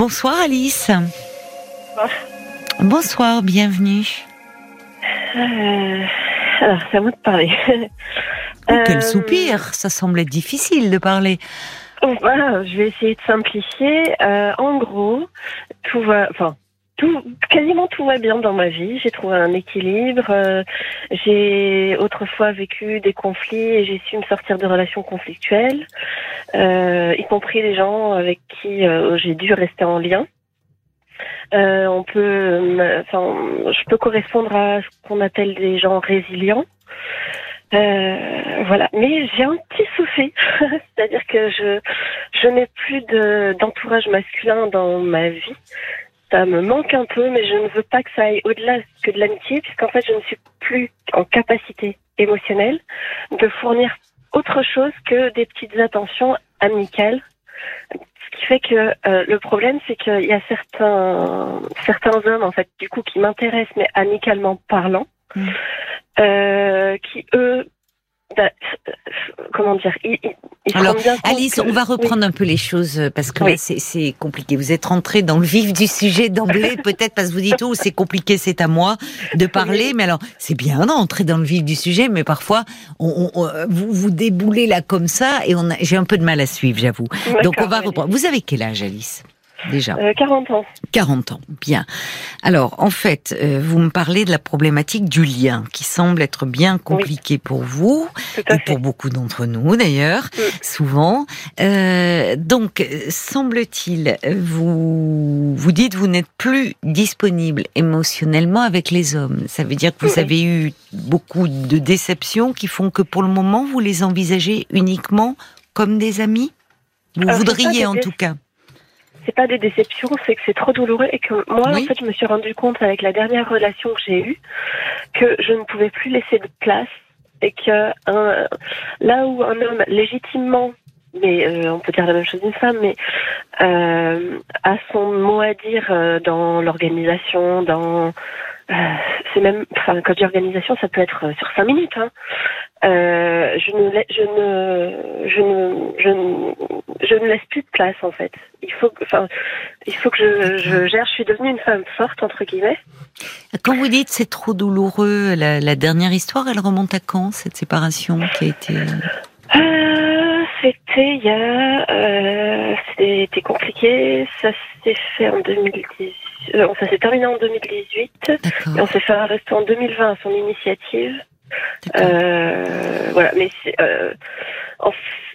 Bonsoir Alice. Bonsoir, bienvenue. Euh, alors, c'est à vous de parler. Oh, quel soupir Ça semble être difficile de parler. Voilà, je vais essayer de simplifier. Euh, en gros, tout va, enfin, quasiment tout va bien dans ma vie. J'ai trouvé un équilibre. Euh, j'ai autrefois vécu des conflits et j'ai su me sortir de relations conflictuelles, euh, y compris des gens avec qui euh, j'ai dû rester en lien. On peut, enfin, je peux correspondre à ce qu'on appelle des gens résilients. Voilà, mais j'ai un petit souci, c'est-à-dire que je je n'ai plus de d'entourage masculin dans ma vie. Ça me manque un peu, mais je ne veux pas que ça aille au-delà que de l'amitié, puisqu'en fait, je ne suis plus en capacité émotionnelle de fournir autre chose que des petites attentions amicales. Ce qui fait que euh, le problème, c'est qu'il y a certains certains hommes, en fait, du coup, qui m'intéressent, mais amicalement parlant. Mmh. Euh, qui eux bah, comment dire Alors, Alice, on va reprendre un peu les choses euh, parce que là, c'est compliqué. Vous êtes rentrée dans le vif du sujet d'emblée, peut-être parce que vous dites oh c'est compliqué, c'est à moi de parler. Mais alors, c'est bien d'entrer dans le vif du sujet, mais parfois on, on, vous vous déboulez là comme ça et on j'ai un peu de mal à suivre, j'avoue. Donc on va reprendre. Vous avez quel âge, Alice? Déjà 40 euh, ans. 40 ans, bien. Alors, en fait, euh, vous me parlez de la problématique du lien, qui semble être bien compliqué pour vous, et pour beaucoup d'entre nous d'ailleurs, mm. souvent. Euh, donc, semble-t-il, vous vous dites vous n'êtes plus disponible émotionnellement avec les hommes. Ça veut dire que vous avez eu beaucoup de déceptions qui font que pour le moment, vous les envisagez uniquement comme des amis? Vous voudriez en tout cas? C'est pas des déceptions, c'est que c'est trop douloureux et que moi, en fait, je me suis rendu compte avec la dernière relation que j'ai eue que je ne pouvais plus laisser de place et que là où un homme légitimement mais euh, on peut dire la même chose d'une femme, mais euh, a son mot à dire euh, dans l'organisation, dans c'est même, enfin, quand organisation, ça peut être sur cinq minutes. Hein. Euh, je ne, je ne, je ne, je ne, je ne laisse plus de place en fait. Il faut, enfin, il faut que je, je gère. Je suis devenue une femme forte entre guillemets. Quand vous dites c'est trop douloureux, la, la, dernière histoire, elle remonte à quand cette séparation qui a été euh, C'était il y a, euh, c'était compliqué. Ça s'est fait en 2010. Euh, ça s'est terminé en 2018 et on s'est fait arrêter en 2020 à son initiative. Euh, voilà, mais euh,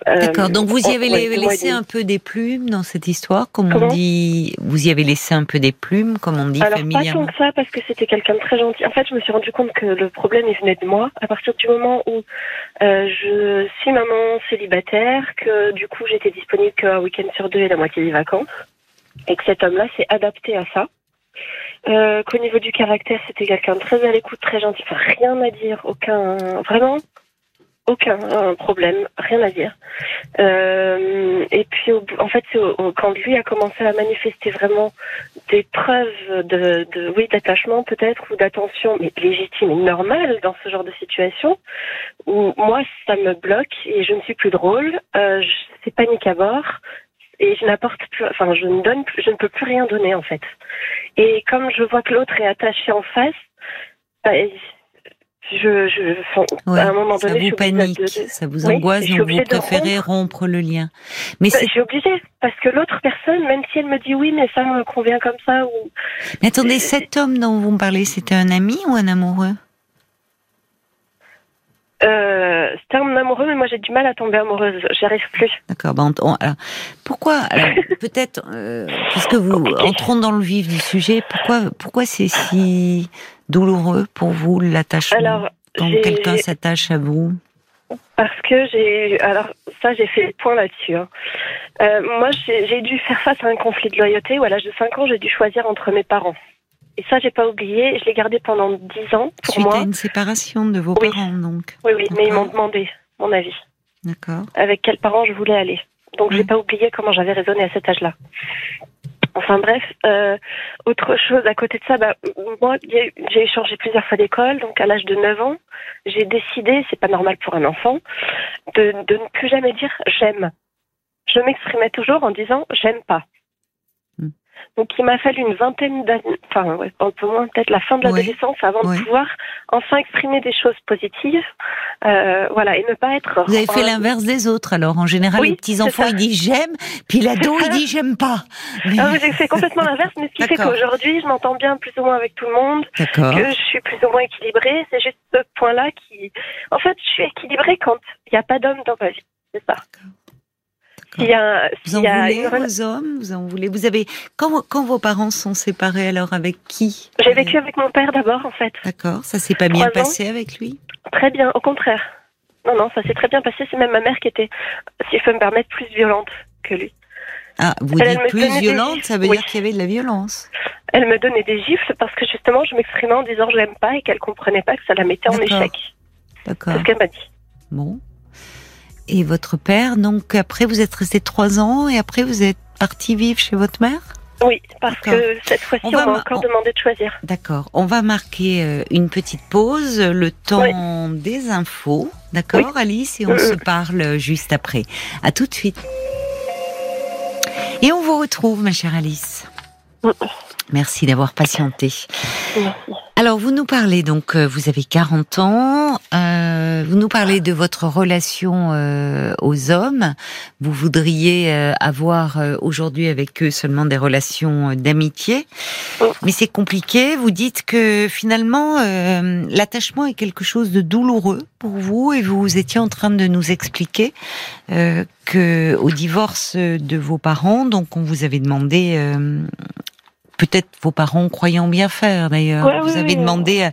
euh, D'accord. Donc vous y avez laissé un peu des plumes dans cette histoire, comme on dit. Vous y avez laissé un peu des plumes, comme on dit Alors pas tant que ça, parce que c'était quelqu'un de très gentil. En fait, je me suis rendu compte que le problème il venait de moi. À partir du moment où euh, je suis maman célibataire, que du coup j'étais disponible qu'un week-end sur deux et la moitié des vacances, et que cet homme-là s'est adapté à ça. Euh, qu'au niveau du caractère, c'était quelqu'un de très à l'écoute, très gentil. Enfin, rien à dire, aucun, vraiment, aucun problème, rien à dire. Euh, et puis, en fait, c'est quand lui a commencé à manifester vraiment des preuves de, oui, d'attachement peut-être ou d'attention, mais légitime et normale dans ce genre de situation, où moi, ça me bloque et je ne suis plus drôle. Euh, c'est panique à bord et je n'apporte plus, enfin, je ne donne, je ne peux plus rien donner en fait. Et comme je vois que l'autre est attaché en face, bah, je, je à un moment donné, ça vous panique, ça vous angoisse, donc vous préférez rompre. le lien. Mais bah, je suis obligée parce que l'autre personne, même si elle me dit oui, mais ça me convient comme ça ou. Mais attendez, cet homme dont vous me parlez, c'était un ami ou un amoureux? Euh, c'était un amoureux, mais moi j'ai du mal à tomber amoureuse. J'y arrive plus. D'accord. Ben, alors, pourquoi Peut-être, euh, puisque vous entrons dans le vif du sujet, pourquoi, pourquoi c'est si douloureux pour vous l'attachement quand quelqu'un s'attache à vous? Parce que j'ai, alors ça j'ai fait le point là-dessus. Hein. Euh, moi j'ai dû faire face à un conflit de loyauté où à l'âge de 5 ans j'ai dû choisir entre mes parents. Et ça, j'ai pas oublié. Je l'ai gardé pendant dix ans pour Suite moi. à une séparation de vos parents, donc. Oui, oui, mais ils m'ont demandé mon avis. D'accord. Avec quels parents je voulais aller. Donc, j'ai pas oublié comment j'avais raisonné à cet âge-là. Enfin bref, euh, autre chose à côté de ça, bah, moi j'ai échangé plusieurs fois d'école, donc à l'âge de 9 ans, j'ai décidé, c'est pas normal pour un enfant, de, de ne plus jamais dire j'aime. Je m'exprimais toujours en disant j'aime pas. Donc il m'a fallu une vingtaine d'années, enfin ouais, un peu moins peut-être la fin de l'adolescence avant de pouvoir enfin exprimer des choses positives, euh, voilà, et ne pas être. Vous avez fait l'inverse des autres alors. En général, les petits enfants ils disent j'aime, puis l'ado il dit j'aime pas. Mais... Ah, j'ai fait complètement l'inverse, mais ce qui fait qu'aujourd'hui je m'entends bien plus ou moins avec tout le monde, que je suis plus ou moins équilibrée. C'est juste ce point-là qui, en fait, je suis équilibrée quand il n'y a pas d'homme dans ma vie. C'est ça vous en voulez aux hommes? Vous en voulez? Vous avez quand, quand vos parents sont séparés, alors avec qui? J'ai vécu avec mon père d'abord, en fait. D'accord. Ça s'est pas bien passé avec lui? Très bien, au contraire. Non, non, ça s'est très bien passé. C'est même ma mère qui était, si je peux me permettre, plus violente que lui. Ah, vous dites plus violente, ça veut dire qu'il y avait de la violence. Elle me donnait des gifles parce que justement, je m'exprimais en disant je l'aime pas et qu'elle comprenait pas que ça la mettait en échec. D'accord. C'est ce qu'elle m'a dit. Bon et votre père. Donc après, vous êtes resté trois ans et après, vous êtes parti vivre chez votre mère? Oui, parce que cette fois-ci, on, m'a encore demandé de choisir. D'accord. On va marquer euh, une petite pause, le temps des infos. D'accord, Alice? Et on se parle juste après. À tout de suite. Et on vous retrouve, ma chère Alice. Merci d'avoir patienté. Alors, vous nous parlez donc, euh, vous avez 40 ans, euh, vous nous parlez de votre relation euh, aux hommes. Vous voudriez avoir aujourd'hui avec eux seulement des relations d'amitié, mais c'est compliqué. Vous dites que finalement, l'attachement est quelque chose de douloureux pour vous et vous étiez en train de nous expliquer que au divorce de vos parents, donc on vous avait demandé peut-être vos parents croyant bien faire d'ailleurs. vous avez demandé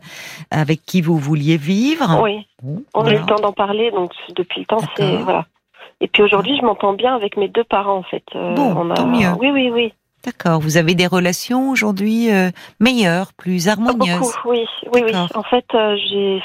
avec qui vous vouliez vivre. Oui. on a eu le temps d'en parler, donc depuis le temps, c'est voilà. Et puis aujourd'hui, je m'entends bien avec mes deux parents en fait. Euh, bon, tant mieux. Oui, oui, oui. D'accord. Vous avez des relations aujourd'hui euh, meilleures, plus harmonieuses. Beaucoup, oui, oui, oui. En fait, euh, j'ai,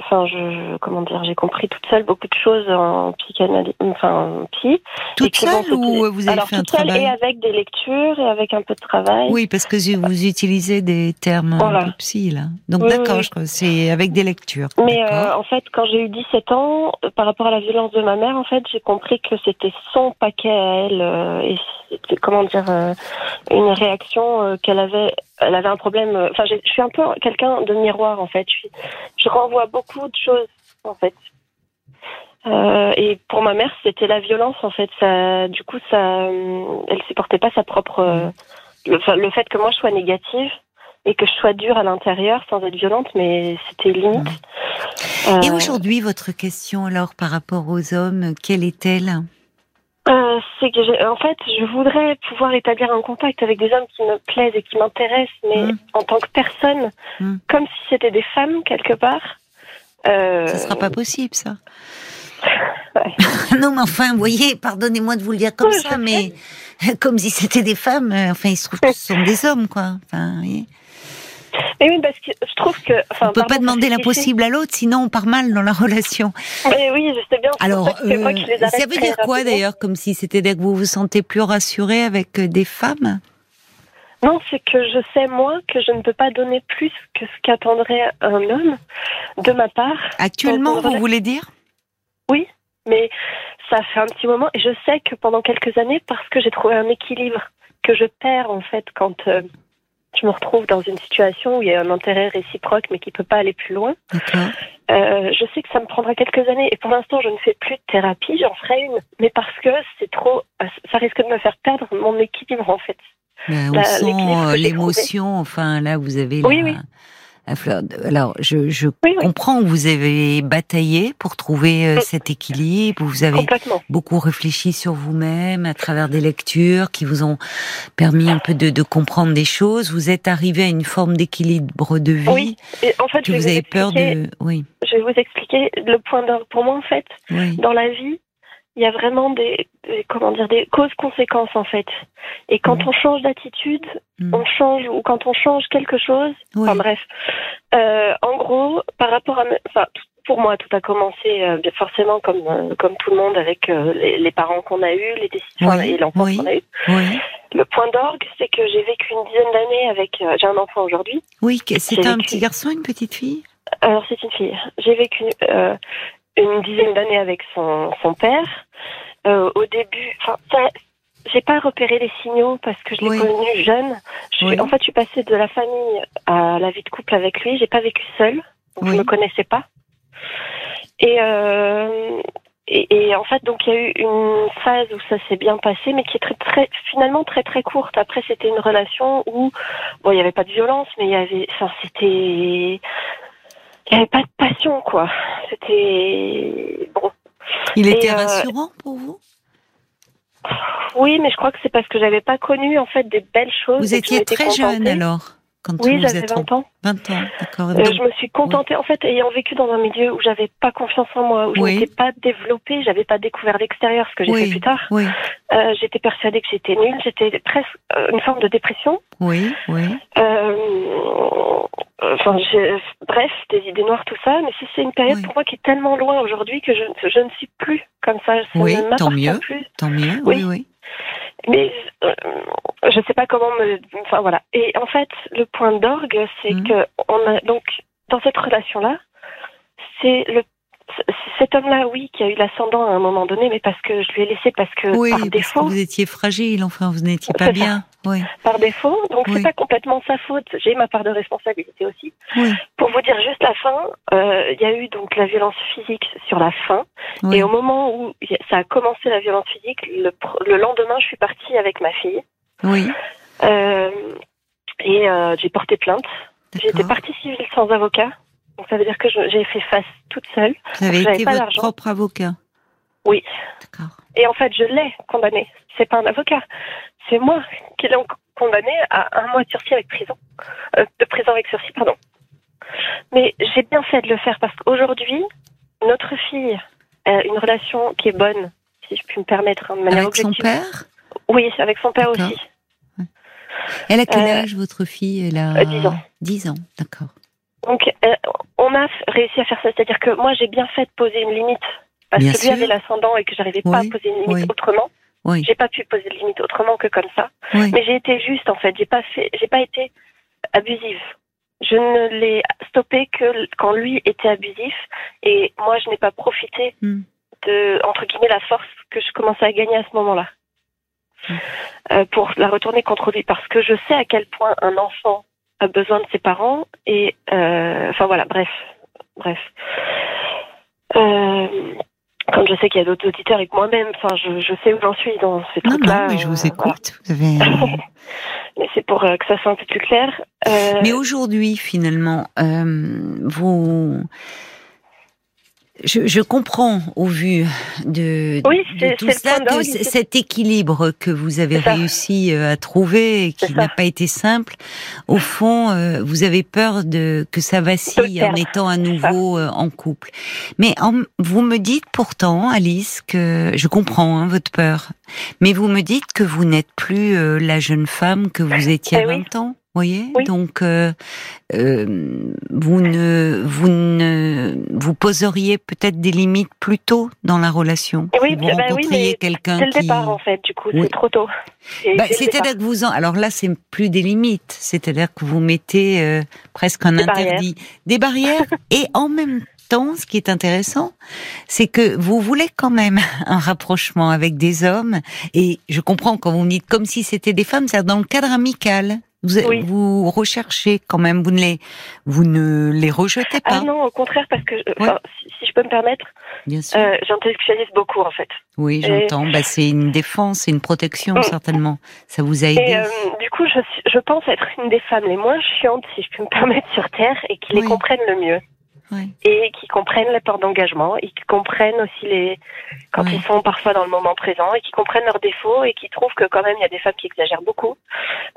enfin, je, comment dire, j'ai compris toute seule beaucoup de choses en psychanalyse, enfin, psy. Toute seule ou vous avez fait un toute seule et avec des lectures et avec un peu de travail. Oui, parce que vous utilisez des termes voilà. psy là. Donc d'accord, je crois, c'est avec des lectures. Mais euh, en fait, quand j'ai eu 17 ans, par rapport à la violence de ma mère, en fait, j'ai compris que c'était son paquet à elle et comment dire une réaction euh, qu'elle avait. Elle avait un problème. Euh, enfin, je suis un peu quelqu'un de miroir en fait. Je, je renvoie beaucoup de choses en fait. Euh, et pour ma mère, c'était la violence en fait. Ça, du coup, ça, elle supportait pas sa propre. le, fait que moi je sois négative et que je sois dure à l'intérieur sans être violente, mais c'était limite. Et aujourd'hui, votre question alors par rapport aux hommes, quelle est-elle? Euh, c'est que en fait, je voudrais pouvoir établir un contact avec des hommes qui me plaisent et qui m'intéressent, mais mm. en tant que personne, mm. comme si c'était des femmes quelque part. Euh... Ça sera pas possible, ça. non, mais enfin, vous voyez, pardonnez-moi de vous le dire comme ça, mais comme si c'était des femmes. Euh, enfin, il se trouve que ce sont des hommes, quoi. Enfin, voyez. Mais oui, parce que je trouve que. Enfin, on peut pas demander l'impossible à l'autre, sinon on part mal dans la relation. Mais oui, je sais bien. Alors, euh, ça veut dire quoi d'ailleurs, comme si c'était que vous vous sentez plus rassuré avec euh, des femmes? Non, c'est que je sais moi que je ne peux pas donner plus que ce qu'attendrait un homme de ma part. Actuellement, vous voulez dire? Oui, mais ça fait un petit moment et je sais que pendant quelques années, parce que j'ai trouvé un équilibre que je perds en fait quand euh, je me retrouve dans une situation où il y a un intérêt réciproque mais qui peut pas aller plus loin. Euh, je sais que ça me prendra quelques années et pour l'instant je ne fais plus de thérapie, j'en ferai une, mais parce que c'est trop, ça risque de me faire perdre mon équilibre en fait. Ben, on sent euh, l'émotion, enfin là vous avez oui, oui. Alors, je, je comprends que vous avez bataillé pour trouver euh, cet équilibre. Vous avez beaucoup réfléchi sur vous-même à travers des lectures qui vous ont permis un peu de, de comprendre des choses. Vous êtes arrivé à une forme d'équilibre de vie. Oui. Et en fait, que vous, avez peur de. Oui. Je vais vous expliquer le point d'ordre. Pour moi, en fait, dans la vie, il y a vraiment des, comment dire des causes conséquences en fait. Et quand on change d'attitude, mm. on change ou quand on change quelque chose. Enfin bref. Euh, en gros, par rapport à, enfin pour moi, tout a commencé euh, forcément comme euh, comme tout le monde avec euh, les, les, parents qu'on a eus, les décisions et l'enfance qu'on a eu. Le point d'orgue, c'est que j'ai vécu une dizaine d'années avec. j'ai un enfant aujourd'hui. Oui, c'est un petit garçon, une petite fille? Alors c'est une fille. J'ai vécu une dizaine d'années avec son, son père. Euh, au début, enfin, j'ai pas repéré les signaux parce que je l'ai Oui. connu jeune. Je- Oui. En fait, je suis passée de la famille à la vie de couple avec lui. J'ai pas vécu seule, donc Oui. je me connaissais pas. Et, euh, et, et en fait, donc il y a eu une phase où ça s'est bien passé, mais qui est très, très, finalement très très courte. Après, c'était une relation où bon, il y avait pas de violence, mais il y avait, enfin, c'était, il y avait pas de passion, quoi. C'était bon. Il était euh, rassurant pour vous? Oui, mais je crois que c'est parce que j'avais pas connu en fait des belles choses. Vous étiez très jeune alors? Quand Oui, j'avais êtes 20 ans. 20 ans, d'accord. Euh, je me suis contentée, en fait, ayant vécu dans un milieu où j'avais pas confiance en moi, où je Oui. n'étais pas développée, j'avais pas découvert l'extérieur, ce que j'ai fait plus tard. Euh, j'étais persuadée que j'étais nulle, j'étais presque euh, une forme de dépression. oui, oui. Enfin, bref, des idées noires, tout ça. Mais c'est c'est une période pour moi qui est tellement loin aujourd'hui que je, je ne suis plus comme ça. Oui, tant mieux. plus. Tant mieux, oui, Oui. Mais euh, je sais pas comment me. Enfin voilà. Et en fait, le point d'orgue, c'est Mhm. que on a donc dans cette relation-là, c'est le cet homme-là, oui, qui a eu l'ascendant à un moment donné, mais parce que je lui ai laissé parce que Oui, par parce que défaut, vous étiez fragile, enfin, vous n'étiez pas bien. Oui, par défaut. Donc Oui. c'est pas complètement sa faute. J'ai ma part de responsabilité aussi. oui, Pour vous dire juste la fin, euh, il y a eu donc la violence physique sur la fin. Et au moment où ça a commencé la violence physique, le, lendemain, je suis partie avec ma fille. Oui, Euh, et euh, j'ai porté plainte. J'étais partie civile sans avocat. Donc ça veut dire que j'ai fait face toute seule. Vous avez été pas votre propre avocat. Oui. D'accord. Et en fait, je l'ai condamné. C'est pas un avocat. C'est moi qui l'ai condamné à un mois de sursis avec prison. Euh, de prison avec sursis, pardon. Mais j'ai bien fait de le faire parce qu'aujourd'hui, notre fille a une relation qui est bonne, si je puis me permettre, hein, de manière Avec son objective. père? Oui, avec son père aussi. Elle a quel Euh, âge, votre fille? Elle a euh, 10 ans. 10 ans, d'accord. Donc, euh, on a réussi à faire ça. C'est-à-dire que moi, j'ai bien fait de poser une limite. Parce Bien que lui sûr. avait l'ascendant et que j'arrivais pas Oui, à poser une limite oui. autrement. Oui, J'ai pas pu poser de limite autrement que comme ça. oui. Mais j'ai été juste, en fait. J'ai pas fait, j'ai pas été abusive. Je ne l'ai stoppé que quand lui était abusif. Et moi, je n'ai pas profité Hmm. de, entre guillemets, la force que je commençais à gagner à ce moment-là. Hmm. Euh, pour la retourner contre lui. Parce que je sais à quel point un enfant a besoin de ses parents. Et, euh, enfin voilà, bref. Bref. Euh, comme je sais qu'il y a d'autres auditeurs et que moi-même, enfin, je, je sais où j'en suis dans ces Non, trucs-là. non, mais je vous euh, écoute. Vous avez... mais c'est pour euh, que ça soit un peu plus clair. Euh, Mais aujourd'hui, finalement, euh, vous, je, je comprends au vu de, Oui, de tout c'est le ça point que d'orgue, c- c'est- cet équilibre que vous avez réussi euh, à trouver et qui n'a pas été simple, au fond, euh, vous avez peur de que ça vacille en étant à nouveau euh, en couple. Mais en- vous me dites pourtant, Alice, que je comprends hein, votre peur, mais vous me dites que vous n'êtes plus euh, la jeune femme que vous étiez à Eh oui. 20 ans. Voyez, Oui. donc euh, euh, vous ne vous ne vous poseriez peut-être des limites plus tôt dans la relation? Oui, Si vous bah oui, rencontriez quelqu'un c'est le qui départ en fait, du coup, Oui. c'est trop tôt. Bah, c'est-à-dire que vous en alors là c'est plus des limites, c'est-à-dire que vous mettez euh, presque un Des interdit, des barrières et en même temps, ce qui est intéressant, c'est que vous voulez quand même un rapprochement avec des hommes et je comprends quand vous me dites comme si c'était des femmes, c'est dans le cadre amical. Vous, Oui. vous recherchez quand même, vous ne les, vous ne les rejetez pas. Ah non, au contraire, parce que, enfin, si, si je peux me permettre, euh, j'intellectualise beaucoup en fait. oui, j'entends. Bah, c'est une défense, c'est une protection, Mm. certainement. Ça vous a aidé. Et euh, du coup, je, je pense être une des femmes les moins chiantes, si je peux me permettre, sur Terre, et qui les comprennent le mieux. Ouais. Et qui comprennent les peurs d'engagement, et qui comprennent aussi les quand Ouais. ils sont parfois dans le moment présent, et qui comprennent leurs défauts, et qui trouvent que quand même il y a des femmes qui exagèrent beaucoup.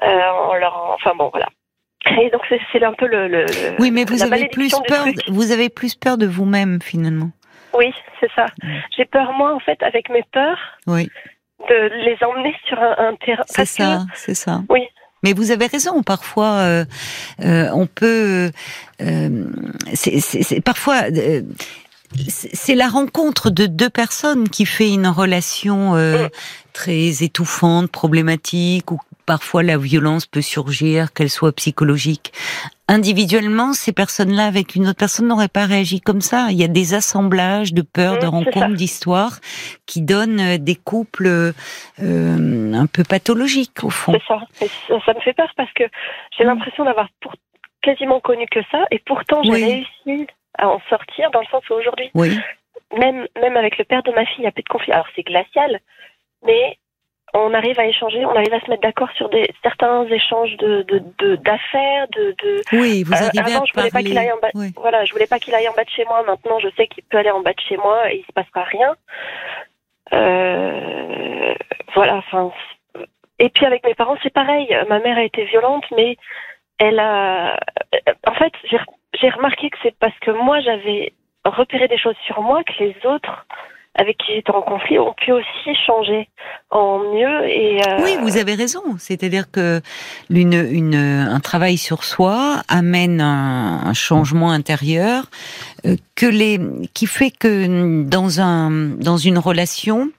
Euh, leur, enfin bon, voilà. Et donc c'est un peu le, le Oui, mais vous la avez plus peur. truc. Vous avez plus peur de vous-même finalement. Oui, c'est ça. J'ai peur moi en fait avec mes peurs Oui, de les emmener sur un, un terrain. c'est ça, c'est ça. Oui. Mais vous avez raison. Parfois, euh, euh, on peut. euh, c'est- parfois. c'est la rencontre de deux personnes qui fait une relation très étouffante, problématique, ou parfois la violence peut surgir, qu'elle soit psychologique. Individuellement, ces personnes-là avec une autre personne n'auraient pas réagi comme ça. Il y a des assemblages de peurs, de rencontres, d'histoires qui donnent euh, des couples euh, un peu pathologiques au fond. C'est ça. ça. me fait peur parce que j'ai mm. l'impression d'avoir quasiment connu que ça et pourtant j'ai réussi à en sortir dans le sens où aujourd'hui, oui. même, même avec le père de ma fille, il n'y a plus de conflit. Alors c'est glacial, mais on arrive à échanger, on arrive à se mettre d'accord sur des, certains échanges de, d'affaires, de, de, Oui, vous euh, arrivez avant, je voulais pas qu'il aille en bas. Voilà, je voulais pas qu'il aille en bas de chez moi. Maintenant, je sais qu'il peut aller en bas de chez moi et il se passera rien. Euh, voilà, enfin. Et puis avec mes parents, c'est pareil. Ma mère a été violente, mais elle a. En fait, j'ai, j'ai remarqué que c'est parce que moi j'avais repéré des choses sur moi que les autres avec qui j'étais en conflit ont pu aussi changer en mieux. Et euh, Oui, vous avez raison. C'est-à-dire que une, une, un travail sur soi amène un, un changement intérieur euh, que les, qui fait que dans, un, dans une relation,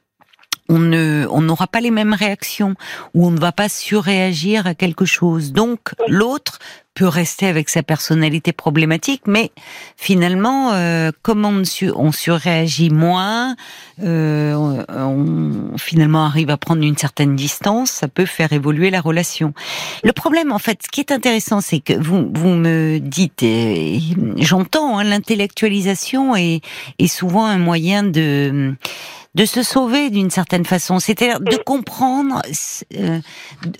on ne, on n'aura pas les mêmes réactions ou on ne va pas surréagir à quelque chose. Donc l'autre peut rester avec sa personnalité problématique, mais finalement, euh, comme on, surréagit moins, euh, on, finalement arrive à prendre une certaine distance, ça peut faire évoluer la relation. Le problème, en fait, ce qui est intéressant, c'est que vous, vous me dites, j'entends, hein, l'intellectualisation est, est souvent un moyen de de se sauver d'une certaine façon, c'est-à-dire de comprendre, euh,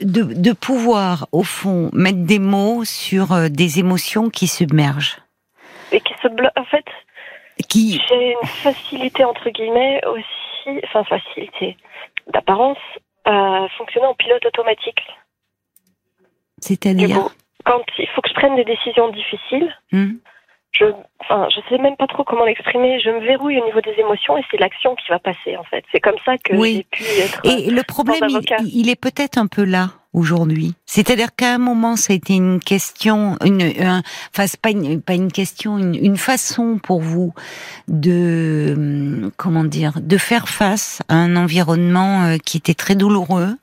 de, de, pouvoir au fond mettre des mots sur euh, des émotions qui submergent. Et qui se bloquent, en fait. Qui J'ai une facilité entre guillemets aussi, enfin facilité d'apparence à fonctionner en pilote automatique. C'est-à-dire quand il faut que je prenne des décisions difficiles. Hmm je, enfin, je sais même pas trop comment l'exprimer. Je me verrouille au niveau des émotions et c'est l'action qui va passer en fait. C'est comme ça que j'ai pu être. Et le problème, il, est peut-être un peu là aujourd'hui. C'est-à-dire qu'à un moment, ça a été une question, une, enfin, pas une, pas une question, une, façon pour vous de, comment dire, de faire face à un environnement euh, qui était très douloureux.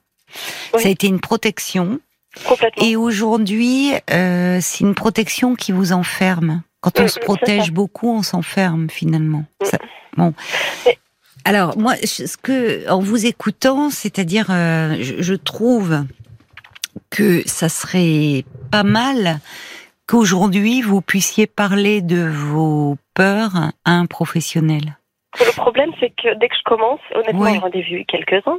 Ça a été une protection. Et aujourd'hui, euh, c'est une protection qui vous enferme. Quand on mm, se protège beaucoup, on s'enferme finalement. Mm. bon. Alors moi, ce que en vous écoutant, c'est-à-dire, euh, je, trouve que ça serait pas mal qu'aujourd'hui vous puissiez parler de vos peurs à un professionnel. Le problème, c'est que dès que je commence, honnêtement, j'en ai vu quelques-uns,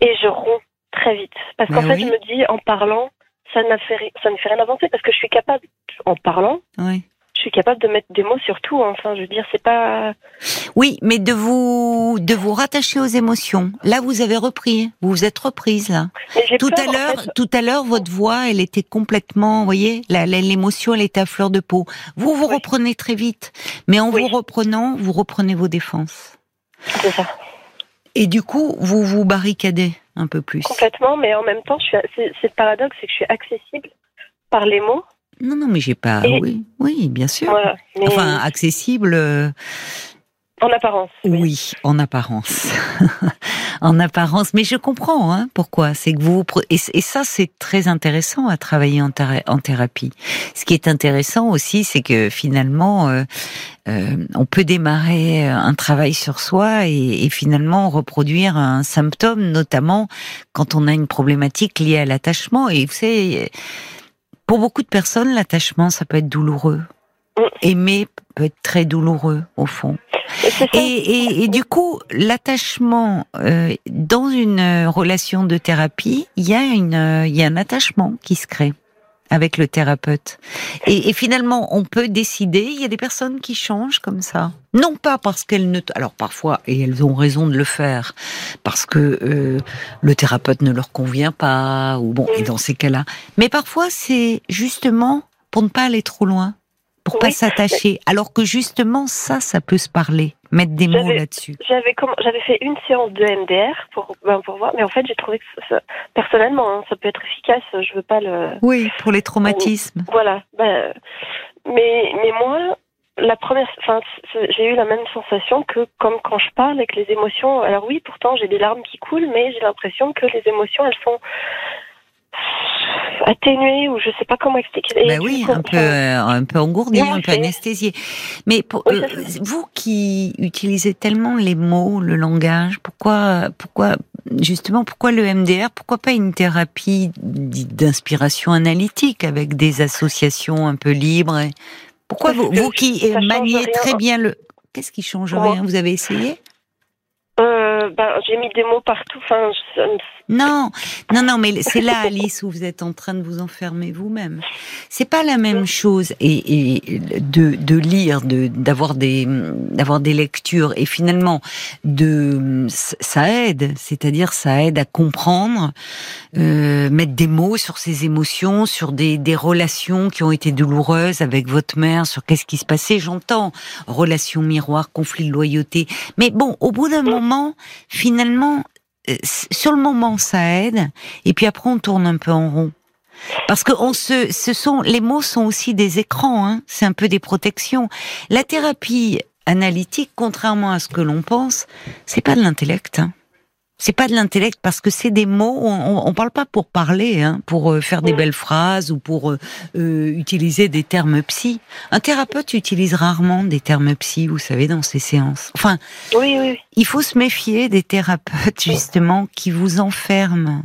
et je romps très vite. Parce qu'en fait, je me dis, en parlant, ça, fait, ça ne fait rien avancer, parce que je suis capable, en parlant, suis capable de mettre des mots sur tout. Enfin, je veux dire, c'est pas. Oui, mais de vous de vous rattacher aux émotions. Là, vous avez repris. Vous vous êtes reprise là. Tout à l'heure, tout à l'heure, votre voix, elle était complètement, vous voyez, l'émotion, elle était à fleur de peau. Vous vous reprenez très vite, mais en vous reprenant, vous reprenez vos défenses. C'est ça. Et du coup, vous vous barricadez un peu plus. Complètement, mais en même temps, c'est le paradoxe, c'est que je suis accessible par les mots non, non, mais j'ai pas. oui, oui, bien sûr. Enfin, accessible. Euh, en apparence. Oui, en apparence. en apparence. Mais je comprends hein, pourquoi. C'est que vous et, ça c'est très intéressant à travailler en, en, thérapie. Ce qui est intéressant aussi, c'est que finalement, euh, euh, on peut démarrer un travail sur soi et, et, finalement reproduire un symptôme, notamment quand on a une problématique liée à l'attachement. Et vous savez pour beaucoup de personnes, l'attachement, ça peut être douloureux. Aimer peut être très douloureux, au fond. Et, du coup, l'attachement euh, dans une relation de thérapie, il y a une, il y a un attachement qui se crée avec le thérapeute. Et, finalement, on peut décider. Il y a des personnes qui changent comme ça. Non pas parce qu'elles ne. Alors parfois, et elles ont raison de le faire, parce que euh, le thérapeute ne leur convient pas, ou bon, et dans ces cas-là. Mais parfois, c'est justement pour ne pas aller trop loin, pour pas s'attacher. Alors que justement, ça, ça peut se parler mettre des mots là-dessus J'avais j'avais fait une séance de MDR pour ben, pour voir, mais en fait j'ai trouvé que ça, personnellement hein, ça peut être efficace. Je veux pas le. Oui, pour les traumatismes. voilà. Ben, mais mais moi la première, enfin j'ai eu la même sensation que comme quand je parle avec les émotions. Alors oui, pourtant j'ai des larmes qui coulent, mais j'ai l'impression que les émotions elles sont atténué ou je sais pas comment expliquer. Bah oui, un peu, un peu engourdi, un peu anesthésié. Mais pour, vous qui utilisez tellement les mots, le langage, pourquoi, pourquoi justement, pourquoi le MDR Pourquoi pas une thérapie d'inspiration analytique avec des associations un peu libres Pourquoi vous, vous qui maniez très bien le... Qu'est-ce qui change rien? Vous avez essayé? Euh, ben, j'ai mis des mots partout. Enfin, non, non, non, mais c'est là, Alice, où vous êtes en train de vous enfermer vous-même. C'est pas la même chose et, et de, de lire, de d'avoir des d'avoir des lectures et finalement de ça aide, c'est-à-dire ça aide à comprendre, euh, mettre des mots sur ses émotions, sur des des relations qui ont été douloureuses avec votre mère, sur qu'est-ce qui se passait. J'entends relations miroirs, conflit de loyauté, mais bon, au bout d'un moment, finalement, sur le moment, ça aide, et puis après, on tourne un peu en rond. Parce que on se, ce sont, les mots sont aussi des écrans, hein, c'est un peu des protections. La thérapie analytique, contrairement à ce que l'on pense, c'est pas de l'intellect. Hein. C'est pas de l'intellect parce que c'est des mots. On, on, parle pas pour parler, hein, pour euh, faire des belles phrases ou pour euh, euh, utiliser des termes psy. Un thérapeute utilise rarement des termes psy, vous savez, dans ses séances. Enfin, oui, oui. il faut se méfier des thérapeutes justement qui vous enferment,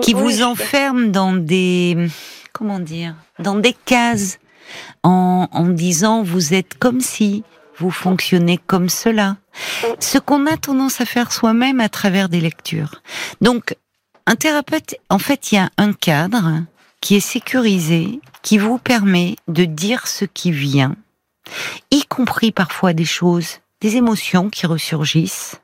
qui vous enferment dans des, comment dire, dans des cases, en, en disant vous êtes comme si, vous fonctionnez comme cela. Ce qu'on a tendance à faire soi-même à travers des lectures. Donc, un thérapeute, en fait, il y a un cadre qui est sécurisé, qui vous permet de dire ce qui vient, y compris parfois des choses, des émotions qui ressurgissent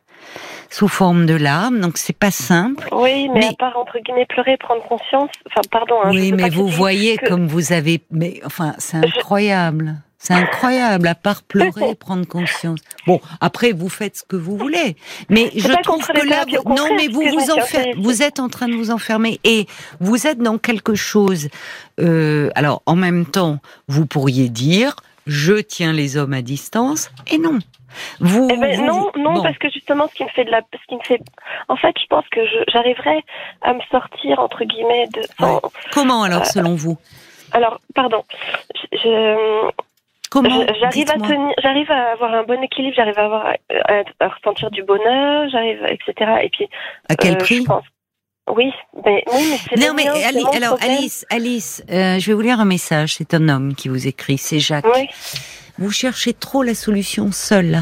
sous forme de larmes, donc c'est pas simple. Oui, mais, à part entre guillemets pleurer, prendre conscience. Enfin, pardon. Hein, oui, mais vous voyez comme vous avez, mais enfin, c'est incroyable. C'est incroyable, à part pleurer et prendre conscience. Bon, après, vous faites ce que vous voulez. Mais je trouve que là, non, mais vous vous vous êtes en train de vous enfermer et vous êtes dans quelque chose. Euh, alors, en même temps, vous pourriez dire, je tiens les hommes à distance, et non. Vous, eh ben, non, non, parce que justement, ce qui me fait de la, ce qui me fait, en fait, je pense que j'arriverai à me sortir entre guillemets de. Comment alors, euh, selon vous? Alors, pardon, je, J'arrive à tenir, j'arrive à avoir un bon équilibre, j'arrive à avoir à, ressentir du bonheur, j'arrive, etc. Et puis à quel euh, prix oui, mais, oui, mais c'est Non, mais alors Alice, Alice, euh, je vais vous lire un message. C'est un homme qui vous écrit, c'est Jacques. Oui. Vous cherchez trop la solution seule,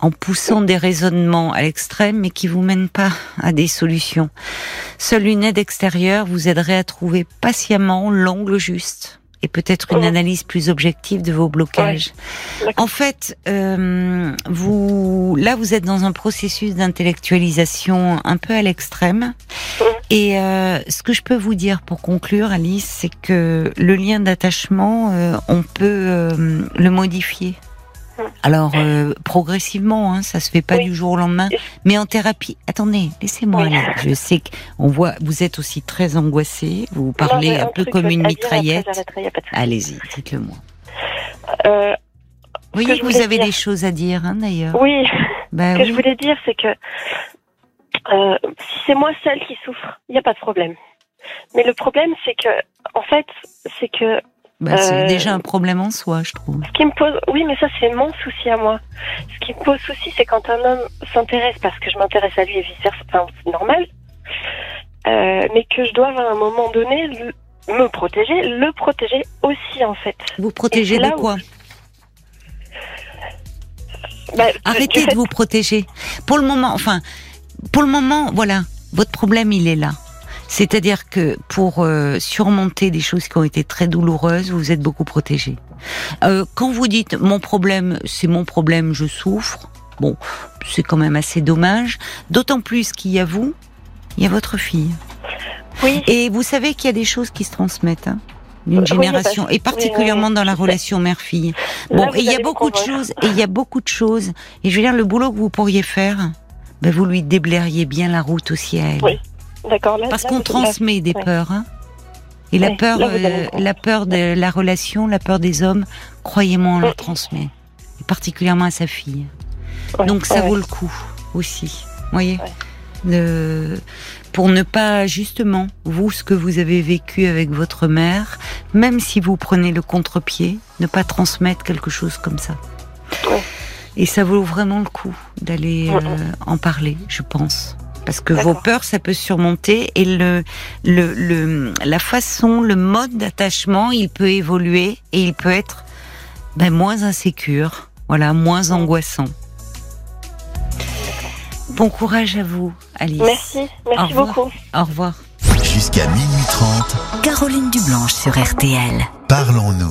en poussant des raisonnements à l'extrême, mais qui vous mènent pas à des solutions. Seule une aide extérieure vous aiderait à trouver patiemment l'angle juste et peut-être une analyse plus objective de vos blocages. En fait, euh, vous là, vous êtes dans un processus d'intellectualisation un peu à l'extrême. Et euh, ce que je peux vous dire pour conclure, Alice, c'est que le lien d'attachement, euh, on peut le modifier. Alors euh, progressivement, hein, ça se fait pas du jour au lendemain, mais en thérapie. Attendez, laissez-moi aller. Je sais qu'on voit, vous êtes aussi très angoissée. Vous parlez un, peu comme une mitraillette. Allez-y, dites-le-moi. Euh, oui, vous avez des choses à dire, hein, d'ailleurs. Oui. Ben ce que je voulais dire, c'est que euh, si c'est moi seule qui souffre, il n'y a pas de problème. Mais le problème, c'est que, en fait, c'est que bah, c'est euh, déjà un problème en soi, je trouve. Ce qui me pose, oui, mais ça c'est mon souci à moi. Ce qui me pose souci, c'est quand un homme s'intéresse parce que je m'intéresse à lui et vice versa, enfin, c'est normal, euh, mais que je dois à un moment donné me protéger, le protéger aussi en fait. Vous protéger de quoi bah, Arrêtez de vous protéger. Pour le moment, enfin, pour le moment, voilà, votre problème il est là. C'est-à-dire que pour euh, surmonter des choses qui ont été très douloureuses, vous êtes beaucoup protégé. Euh, quand vous dites mon problème, c'est mon problème, je souffre, bon, c'est quand même assez dommage. D'autant plus qu'il y a vous, il y a votre fille. Oui. Et vous savez qu'il y a des choses qui se transmettent. Hein d'une génération et particulièrement dans la relation mère-fille. Bon, et il y a beaucoup de choses et il y a beaucoup de choses et je veux dire le boulot que vous pourriez faire, ben vous lui déblairiez bien la route aussi à elle. Oui. Parce qu'on transmet des peurs. Hein et la peur, euh, la peur de la relation, la peur des hommes, croyez-moi, on la transmet. Et particulièrement à sa fille. Donc ça vaut le coup aussi. Voyez. pour ne pas justement vous ce que vous avez vécu avec votre mère, même si vous prenez le contre-pied, ne pas transmettre quelque chose comme ça. Et ça vaut vraiment le coup d'aller euh, en parler, je pense. Parce que vos peurs, ça peut surmonter et le, le, le la façon, le mode d'attachement, il peut évoluer et il peut être ben, moins insécure, voilà, moins angoissant. Bon courage à vous, Alice. Merci, merci beaucoup. Au revoir. Jusqu'à minuit 30. Caroline Dublanche sur RTL. Parlons-nous.